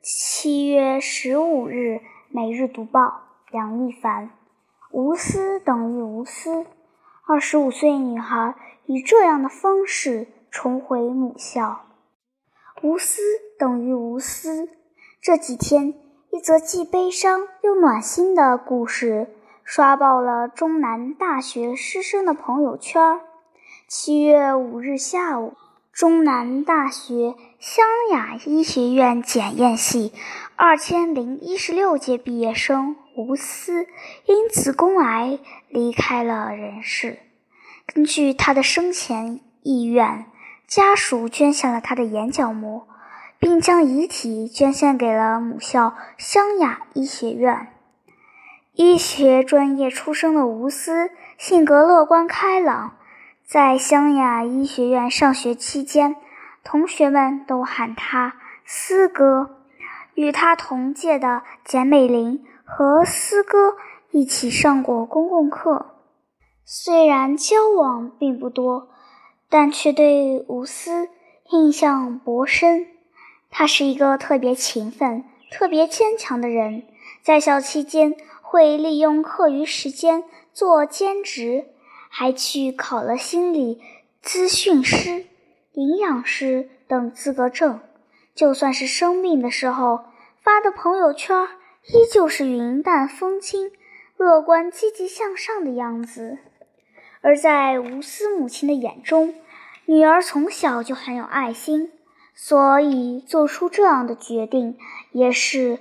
七月十五日，每日读报，杨一凡。无私等于无私。二十五岁女孩以这样的方式重回母校。无私等于无私。这几天，一则既悲伤又暖心的故事刷爆了中南大学师生的朋友圈。七月五日下午。中南大学湘雅医学院检验系二千零一十六届毕业生吴思因子宫癌离开了人世。根据他的生前意愿，家属捐献了他的眼角膜，并将遗体捐献给了母校湘雅医学院。医学专业出身的吴思，性格乐观开朗。在湘雅医学院上学期间，同学们都喊他“思哥”。与他同届的简美玲和思哥一起上过公共课，虽然交往并不多，但却对吴思印象颇深。他是一个特别勤奋、特别坚强的人，在校期间会利用课余时间做兼职。还去考了心理咨询师、营养师等资格证。就算是生病的时候发的朋友圈，依旧是云淡风轻、乐观积极向上的样子。而在无私母亲的眼中，女儿从小就很有爱心，所以做出这样的决定也是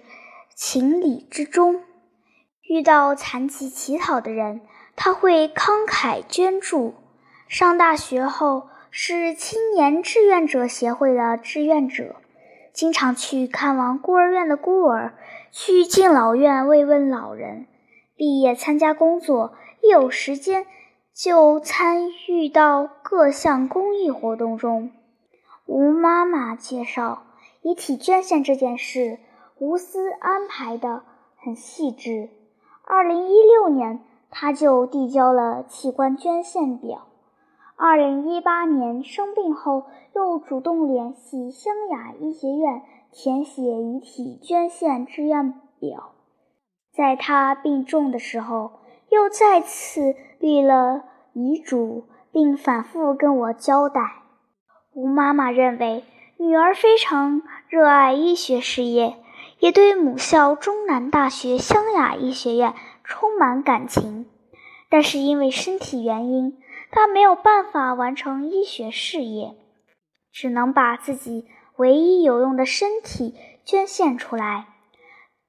情理之中。遇到残疾乞讨的人。他会慷慨捐助。上大学后是青年志愿者协会的志愿者，经常去看望孤儿院的孤儿，去敬老院慰问老人。毕业参加工作，一有时间就参与到各项公益活动中。吴妈妈介绍，遗体捐献这件事，吴思安排的很细致。二零一六年。他就递交了器官捐献表。二零一八年生病后，又主动联系湘雅医学院填写遗体捐献志愿表。在他病重的时候，又再次立了遗嘱，并反复跟我交代。吴妈妈认为女儿非常热爱医学事业，也对母校中南大学湘雅医学院。充满感情，但是因为身体原因，他没有办法完成医学事业，只能把自己唯一有用的身体捐献出来。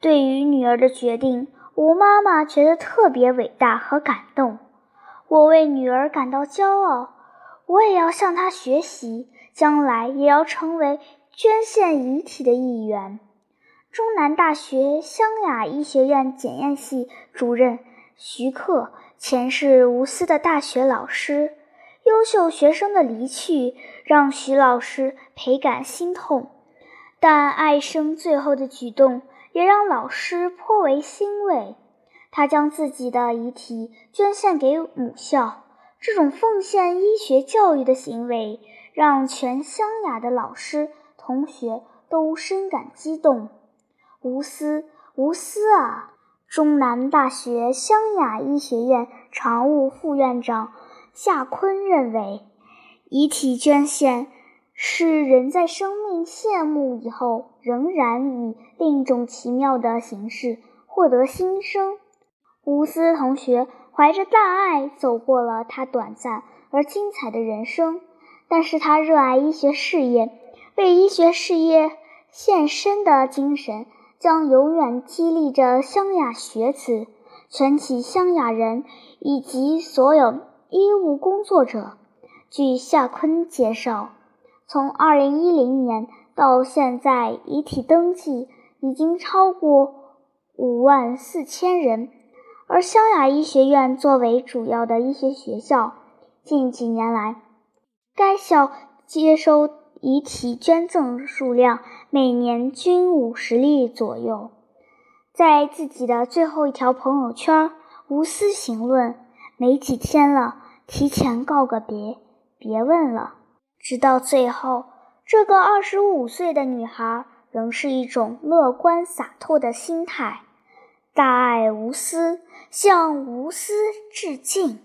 对于女儿的决定，吴妈妈觉得特别伟大和感动。我为女儿感到骄傲，我也要向她学习，将来也要成为捐献遗体的一员。中南大学湘雅医学院检验系主任徐克，前是无私的大学老师。优秀学生的离去让徐老师倍感心痛，但爱生最后的举动也让老师颇为欣慰。他将自己的遗体捐献给母校，这种奉献医学教育的行为，让全湘雅的老师同学都深感激动。无私，无私啊！中南大学湘雅医学院常务副院长夏坤认为，遗体捐献是人在生命谢幕以后，仍然以另一种奇妙的形式获得新生。吴思同学怀着大爱走过了他短暂而精彩的人生，但是他热爱医学事业，为医学事业献身的精神。将永远激励着湘雅学子、全体湘雅人以及所有医务工作者。据夏坤介绍，从2010年到现在，遗体登记已经超过5万四千人。而湘雅医学院作为主要的医学学校，近几年来，该校接收。遗体捐赠数量每年均五十例左右。在自己的最后一条朋友圈，无私行论：没几天了，提前告个别，别问了。直到最后，这个二十五岁的女孩仍是一种乐观洒脱的心态。大爱无私，向无私致敬。